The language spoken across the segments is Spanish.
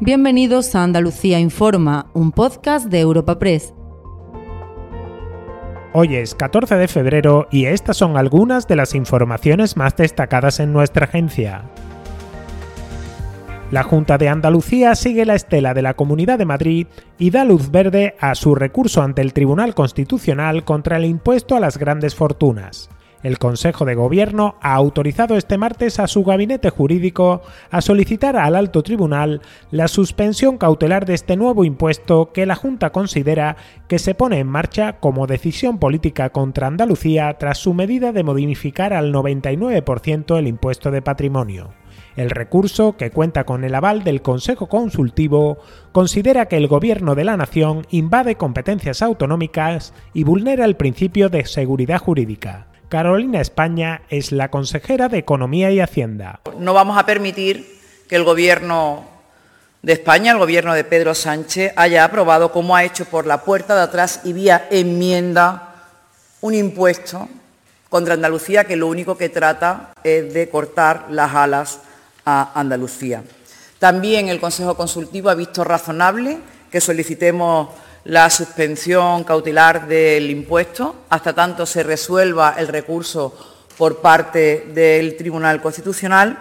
Bienvenidos a Andalucía Informa, un podcast de Europa Press. Hoy es 14 de febrero y estas son algunas de las informaciones más destacadas en nuestra agencia. La Junta de Andalucía sigue la estela de la Comunidad de Madrid y da luz verde a su recurso ante el Tribunal Constitucional contra el impuesto a las grandes fortunas. El Consejo de Gobierno ha autorizado este martes a su gabinete jurídico a solicitar al alto tribunal la suspensión cautelar de este nuevo impuesto que la Junta considera que se pone en marcha como decisión política contra Andalucía tras su medida de modificar al 99% el impuesto de patrimonio. El recurso, que cuenta con el aval del Consejo Consultivo, considera que el Gobierno de la Nación invade competencias autonómicas y vulnera el principio de seguridad jurídica. Carolina España es la consejera de Economía y Hacienda. No vamos a permitir que el Gobierno de España, el Gobierno de Pedro Sánchez, haya aprobado, como ha hecho por la puerta de atrás y vía enmienda, un impuesto contra Andalucía que lo único que trata es de cortar las alas a Andalucía. También el Consejo Consultivo ha visto razonable que solicitemos la suspensión cautelar del impuesto hasta tanto se resuelva el recurso por parte del Tribunal Constitucional.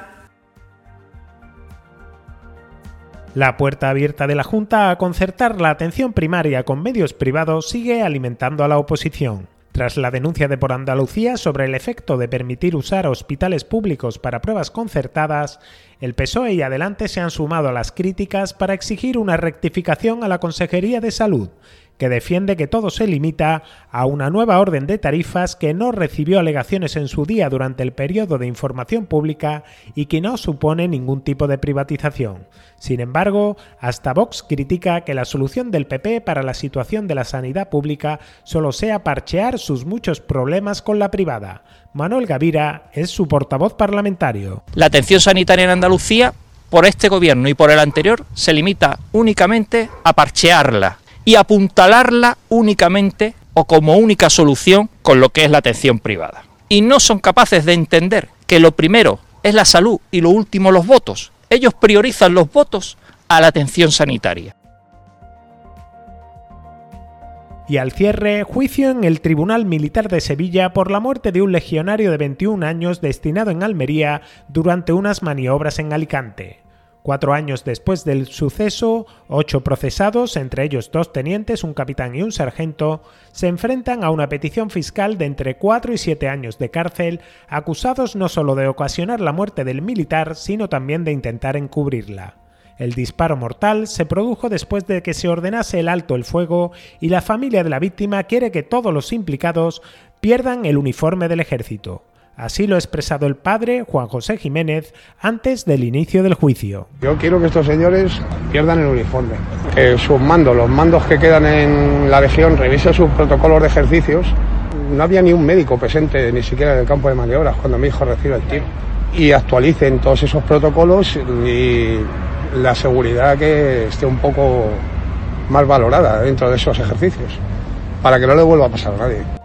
La puerta abierta de la Junta a concertar la atención primaria con medios privados sigue alimentando a la oposición. Tras la denuncia de Por Andalucía sobre el efecto de permitir usar hospitales públicos para pruebas concertadas, el PSOE y Adelante se han sumado a las críticas para exigir una rectificación a la Consejería de Salud, que defiende que todo se limita a una nueva orden de tarifas que no recibió alegaciones en su día durante el periodo de información pública y que no supone ningún tipo de privatización. Sin embargo, hasta Vox critica que la solución del PP para la situación de la sanidad pública solo sea parchear sus muchos problemas con la privada. Manuel Gavira es su portavoz parlamentario. La atención sanitaria en Andalucía, por este gobierno y por el anterior, se limita únicamente a parchearla y apuntalarla únicamente o como única solución con lo que es la atención privada. Y no son capaces de entender que lo primero es la salud y lo último los votos. Ellos priorizan los votos a la atención sanitaria. Y al cierre, juicio en el Tribunal Militar de Sevilla por la muerte de un legionario de 21 años destinado en Almería durante unas maniobras en Alicante. Cuatro años después del suceso, ocho procesados, entre ellos dos tenientes, un capitán y un sargento, se enfrentan a una petición fiscal de entre cuatro y siete años de cárcel, acusados no solo de ocasionar la muerte del militar, sino también de intentar encubrirla. El disparo mortal se produjo después de que se ordenase el alto el fuego y la familia de la víctima quiere que todos los implicados pierdan el uniforme del ejército. Así lo ha expresado el padre Juan José Jiménez antes del inicio del juicio. Yo quiero que estos señores pierdan el uniforme, que sus mandos, los mandos que quedan en la región, revisen sus protocolos de ejercicios. No había ni un médico presente, ni siquiera en el campo de maniobras, cuando mi hijo recibe el tiro. Y actualicen todos esos protocolos y la seguridad que esté un poco más valorada dentro de esos ejercicios, para que no le vuelva a pasar a nadie.